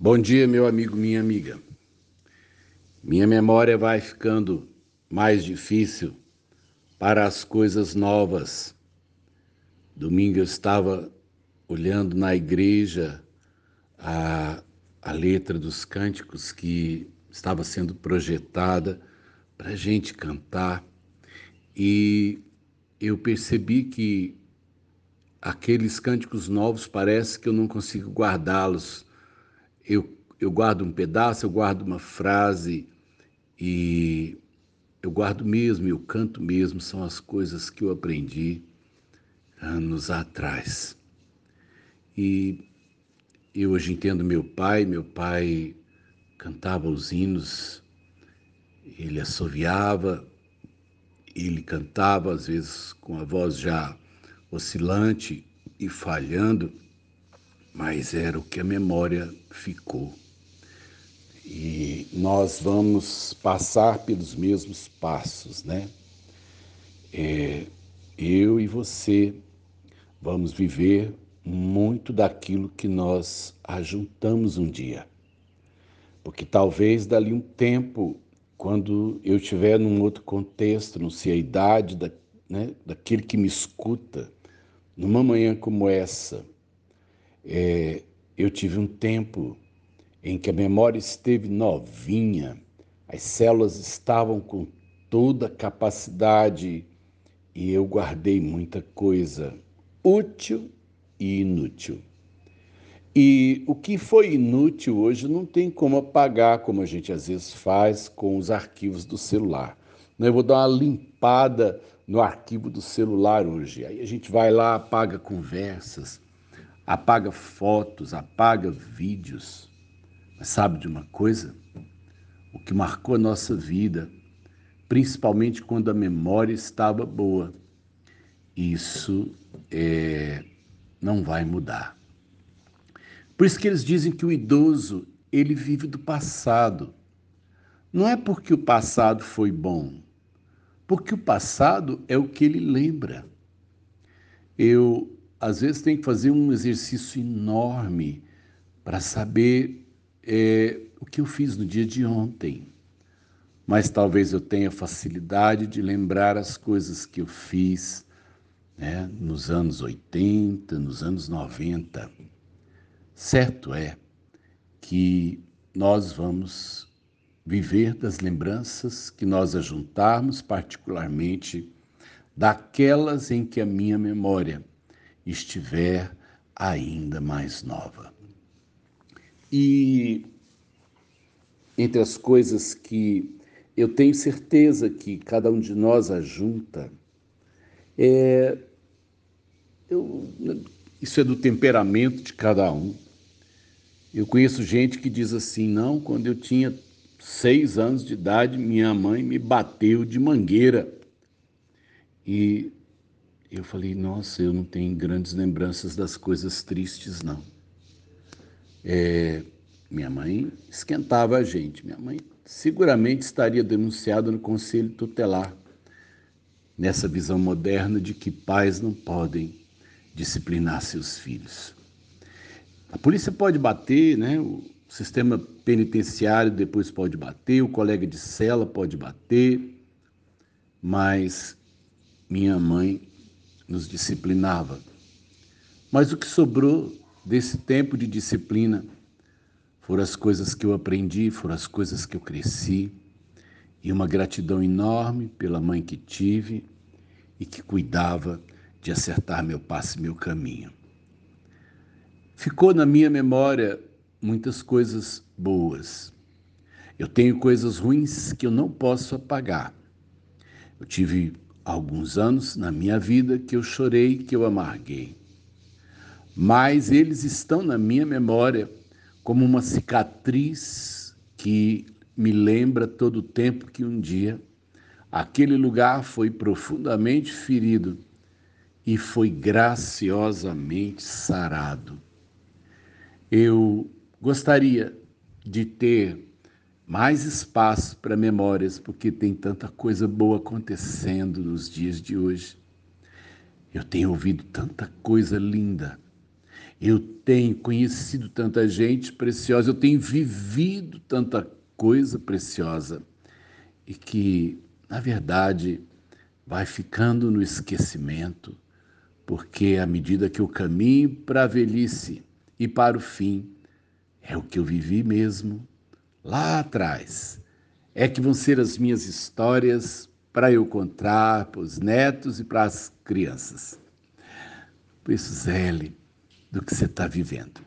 Bom dia, meu amigo, minha amiga. Minha memória vai ficando mais difícil para as coisas novas. Domingo eu estava olhando na igreja a, a letra dos cânticos que estava sendo projetada para a gente cantar e eu percebi que aqueles cânticos novos parece que eu não consigo guardá-los eu, eu guardo um pedaço, eu guardo uma frase e eu guardo mesmo, eu canto mesmo, são as coisas que eu aprendi anos atrás. E eu hoje entendo meu pai, meu pai cantava os hinos, ele assoviava, ele cantava às vezes com a voz já oscilante e falhando mas era o que a memória ficou. E nós vamos passar pelos mesmos passos, né? É, eu e você vamos viver muito daquilo que nós ajuntamos um dia. Porque talvez dali um tempo, quando eu estiver num outro contexto, não sei a idade da, né, daquele que me escuta, numa manhã como essa, é, eu tive um tempo em que a memória esteve novinha, as células estavam com toda a capacidade e eu guardei muita coisa útil e inútil. E o que foi inútil hoje não tem como apagar, como a gente às vezes faz com os arquivos do celular. Eu vou dar uma limpada no arquivo do celular hoje. Aí a gente vai lá, apaga conversas, apaga fotos, apaga vídeos. Mas sabe de uma coisa? O que marcou a nossa vida, principalmente quando a memória estava boa, isso é, não vai mudar. Por isso que eles dizem que o idoso ele vive do passado. Não é porque o passado foi bom, porque o passado é o que ele lembra. Eu às vezes tem que fazer um exercício enorme para saber é, o que eu fiz no dia de ontem. Mas talvez eu tenha facilidade de lembrar as coisas que eu fiz né, nos anos 80, nos anos 90. Certo é que nós vamos viver das lembranças que nós ajuntarmos, particularmente daquelas em que a minha memória estiver ainda mais nova. E entre as coisas que eu tenho certeza que cada um de nós ajunta, é, eu, isso é do temperamento de cada um. Eu conheço gente que diz assim: não, quando eu tinha seis anos de idade, minha mãe me bateu de mangueira. E eu falei, nossa, eu não tenho grandes lembranças das coisas tristes, não. É, minha mãe esquentava a gente. Minha mãe seguramente estaria denunciada no conselho tutelar, nessa visão moderna de que pais não podem disciplinar seus filhos. A polícia pode bater, né? o sistema penitenciário depois pode bater, o colega de cela pode bater, mas minha mãe nos disciplinava. Mas o que sobrou desse tempo de disciplina foram as coisas que eu aprendi, foram as coisas que eu cresci, e uma gratidão enorme pela mãe que tive e que cuidava de acertar meu passo e meu caminho. Ficou na minha memória muitas coisas boas. Eu tenho coisas ruins que eu não posso apagar. Eu tive alguns anos na minha vida que eu chorei, que eu amarguei. Mas eles estão na minha memória como uma cicatriz que me lembra todo o tempo que um dia aquele lugar foi profundamente ferido e foi graciosamente sarado. Eu gostaria de ter mais espaço para memórias, porque tem tanta coisa boa acontecendo nos dias de hoje. Eu tenho ouvido tanta coisa linda. Eu tenho conhecido tanta gente preciosa, eu tenho vivido tanta coisa preciosa e que, na verdade, vai ficando no esquecimento, porque à medida que eu caminho para a velhice e para o fim, é o que eu vivi mesmo lá atrás. É que vão ser as minhas histórias para eu contar para os netos e para as crianças. Por isso, zele do que você está vivendo.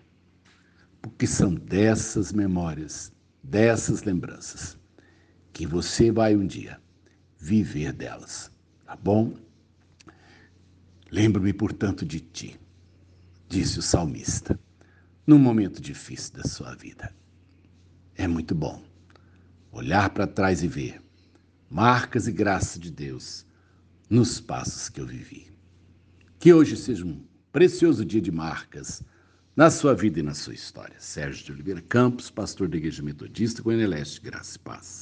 Porque são dessas memórias, dessas lembranças, que você vai um dia viver delas. Tá bom? Lembro-me, portanto, de ti, disse o salmista, num momento difícil da sua vida. É muito bom olhar para trás e ver marcas e graça de Deus nos passos que eu vivi. Que hoje seja um precioso dia de marcas na sua vida e na sua história. Sérgio de Oliveira Campos, pastor da Igreja Metodista, Goiânia Leste, Graça e Paz.